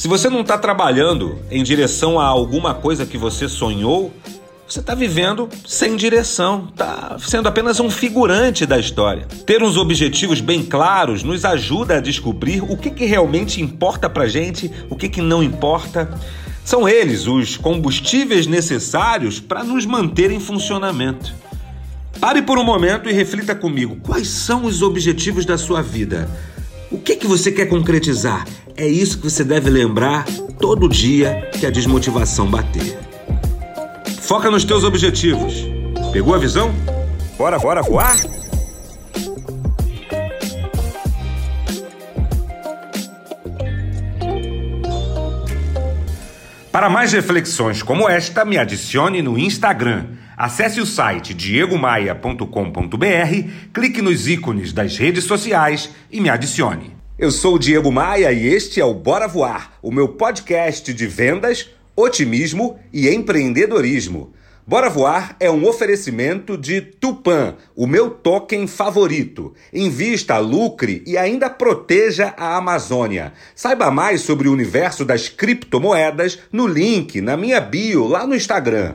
Se você não está trabalhando em direção a alguma coisa que você sonhou, você está vivendo sem direção, está sendo apenas um figurante da história. Ter uns objetivos bem claros nos ajuda a descobrir o que, que realmente importa para gente, o que, que não importa. São eles os combustíveis necessários para nos manter em funcionamento. Pare por um momento e reflita comigo: quais são os objetivos da sua vida? O que, que você quer concretizar? É isso que você deve lembrar todo dia que a desmotivação bater. Foca nos teus objetivos. Pegou a visão? Bora, bora voar? Para mais reflexões como esta, me adicione no Instagram. Acesse o site diegomaia.com.br, clique nos ícones das redes sociais e me adicione. Eu sou o Diego Maia e este é o Bora Voar, o meu podcast de vendas, otimismo e empreendedorismo. Bora Voar é um oferecimento de Tupan, o meu token favorito. Invista, lucre e ainda proteja a Amazônia. Saiba mais sobre o universo das criptomoedas no link na minha bio lá no Instagram.